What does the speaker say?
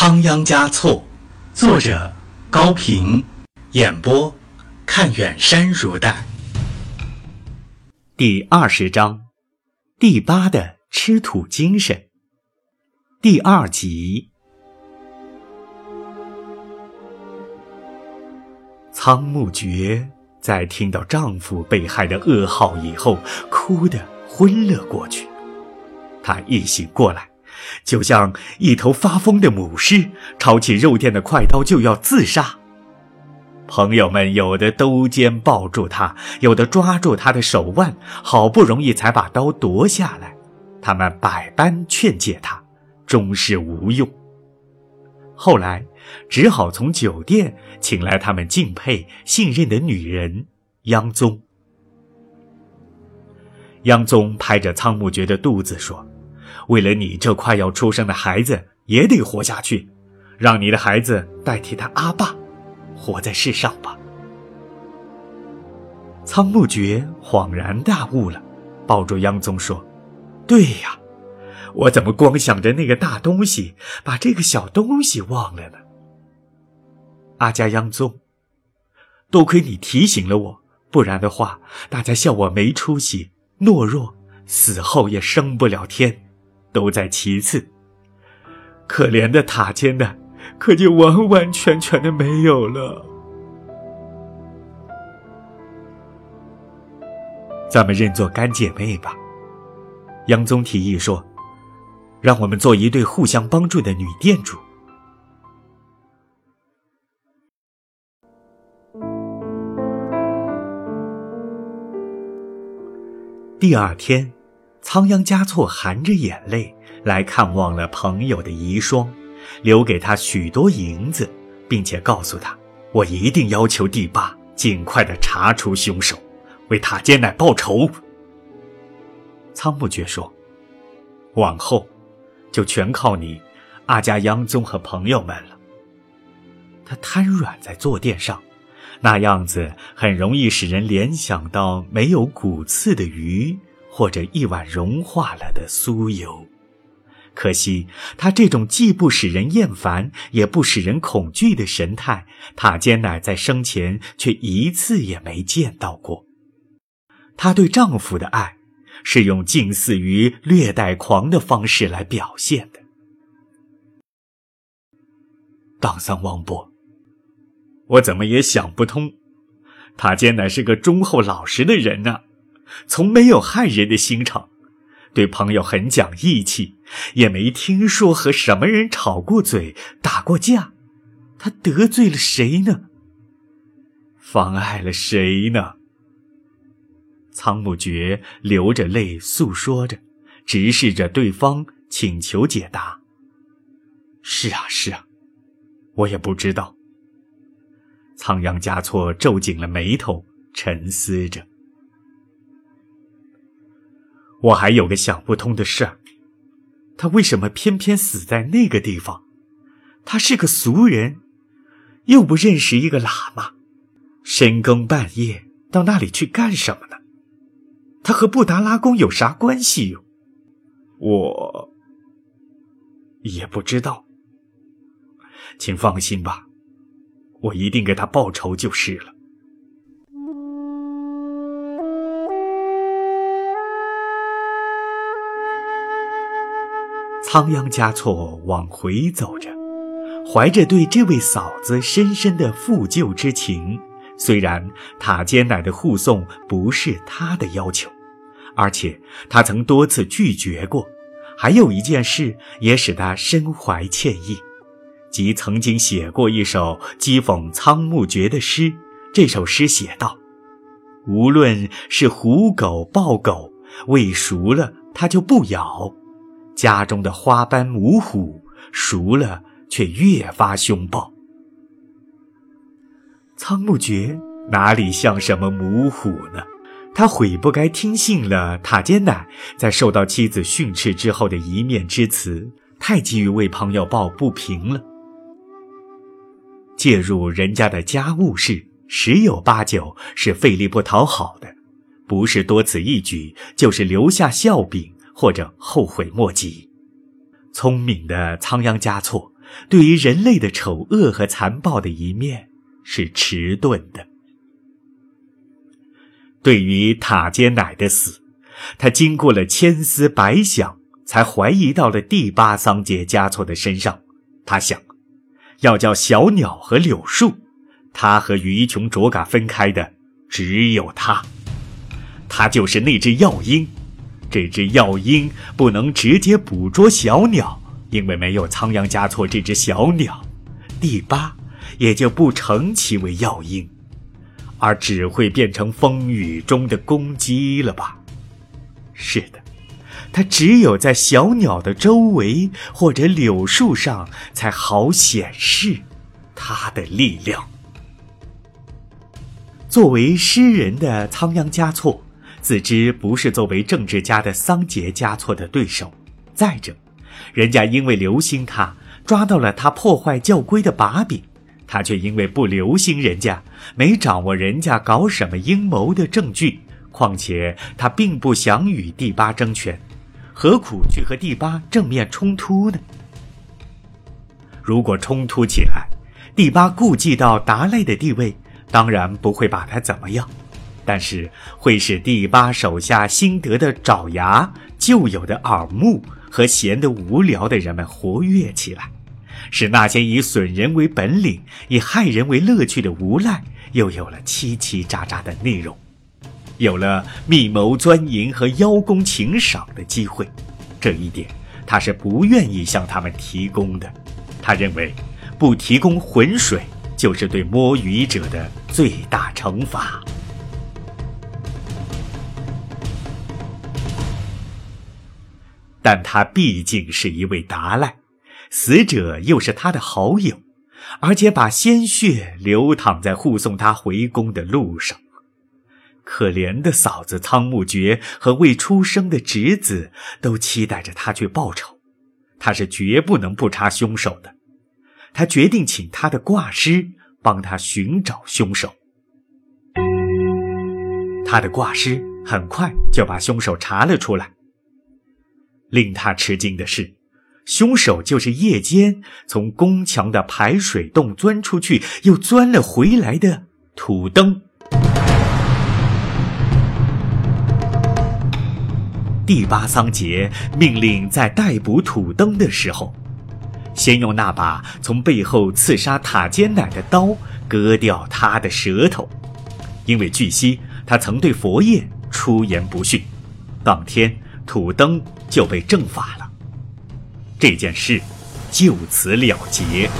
仓央嘉措，作者高平，演播看远山如黛。第二十章，第八的吃土精神。第二集，仓木觉在听到丈夫被害的噩耗以后，哭得昏了过去。她一醒过来。就像一头发疯的母狮，抄起肉店的快刀就要自杀。朋友们有的兜肩抱住他，有的抓住他的手腕，好不容易才把刀夺下来。他们百般劝解他，终是无用。后来，只好从酒店请来他们敬佩、信任的女人央宗。央宗拍着仓木觉的肚子说。为了你这快要出生的孩子也得活下去，让你的孩子代替他阿爸，活在世上吧。仓木觉恍然大悟了，抱住央宗说：“对呀，我怎么光想着那个大东西，把这个小东西忘了呢？”阿加央宗，多亏你提醒了我，不然的话，大家笑我没出息、懦弱，死后也升不了天。都在其次。可怜的塔尖的，可就完完全全的没有了。咱们认作干姐妹吧。杨宗提议说：“让我们做一对互相帮助的女店主。”第二天。仓央嘉措含着眼泪来看望了朋友的遗孀，留给他许多银子，并且告诉他：“我一定要求第八尽快的查出凶手，为塔尖乃报仇。”仓木觉说：“往后，就全靠你，阿加央宗和朋友们了。”他瘫软在坐垫上，那样子很容易使人联想到没有骨刺的鱼。或者一碗融化了的酥油，可惜他这种既不使人厌烦，也不使人恐惧的神态，塔尖乃在生前却一次也没见到过。她对丈夫的爱，是用近似于略带狂的方式来表现的。当桑王伯，我怎么也想不通，塔尖乃是个忠厚老实的人呢。从没有害人的心肠，对朋友很讲义气，也没听说和什么人吵过嘴、打过架。他得罪了谁呢？妨碍了谁呢？仓木觉流着泪诉说着，直视着对方，请求解答。是啊，是啊，我也不知道。仓央嘉措皱紧了眉头，沉思着。我还有个想不通的事儿，他为什么偏偏死在那个地方？他是个俗人，又不认识一个喇嘛，深更半夜到那里去干什么呢？他和布达拉宫有啥关系哟？我也不知道。请放心吧，我一定给他报仇就是了。仓央嘉措往回走着，怀着对这位嫂子深深的负疚之情。虽然塔尖乃的护送不是他的要求，而且他曾多次拒绝过。还有一件事也使他深怀歉意，即曾经写过一首讥讽仓木觉的诗。这首诗写道：“无论是虎狗豹狗，喂熟了它就不咬。”家中的花斑母虎熟了，却越发凶暴。仓木觉哪里像什么母虎呢？他悔不该听信了塔尖乃在受到妻子训斥之后的一面之词，太急于为朋友抱不平了。介入人家的家务事，十有八九是费力不讨好的，不是多此一举，就是留下笑柄。或者后悔莫及，聪明的仓央嘉措对于人类的丑恶和残暴的一面是迟钝的。对于塔尖乃的死，他经过了千思百想，才怀疑到了第八桑杰嘉措的身上。他想，要叫小鸟和柳树，他和于琼卓嘎分开的只有他，他就是那只药鹰。这只药鹰不能直接捕捉小鸟，因为没有仓央嘉措这只小鸟，第八也就不成其为药鹰，而只会变成风雨中的公鸡了吧？是的，它只有在小鸟的周围或者柳树上才好显示它的力量。作为诗人的仓央嘉措。自知不是作为政治家的桑杰嘉措的对手，再者，人家因为留心他，抓到了他破坏教规的把柄，他却因为不留心人家，没掌握人家搞什么阴谋的证据。况且他并不想与第八争权，何苦去和第八正面冲突呢？如果冲突起来，第八顾忌到达赖的地位，当然不会把他怎么样。但是会使第八手下新得的爪牙、旧有的耳目和闲得无聊的人们活跃起来，使那些以损人为本领、以害人为乐趣的无赖又有了叽叽喳喳的内容，有了密谋钻营和邀功请赏的机会。这一点他是不愿意向他们提供的。他认为，不提供浑水就是对摸鱼者的最大惩罚。但他毕竟是一位达赖，死者又是他的好友，而且把鲜血流淌在护送他回宫的路上。可怜的嫂子仓木觉和未出生的侄子都期待着他去报仇，他是绝不能不查凶手的。他决定请他的挂师帮他寻找凶手。他的挂师很快就把凶手查了出来。令他吃惊的是，凶手就是夜间从宫墙的排水洞钻出去又钻了回来的土登。第八桑杰命令在逮捕土登的时候，先用那把从背后刺杀塔尖奶的刀割掉他的舌头，因为据悉他曾对佛爷出言不逊。当天。土登就被正法了，这件事就此了结。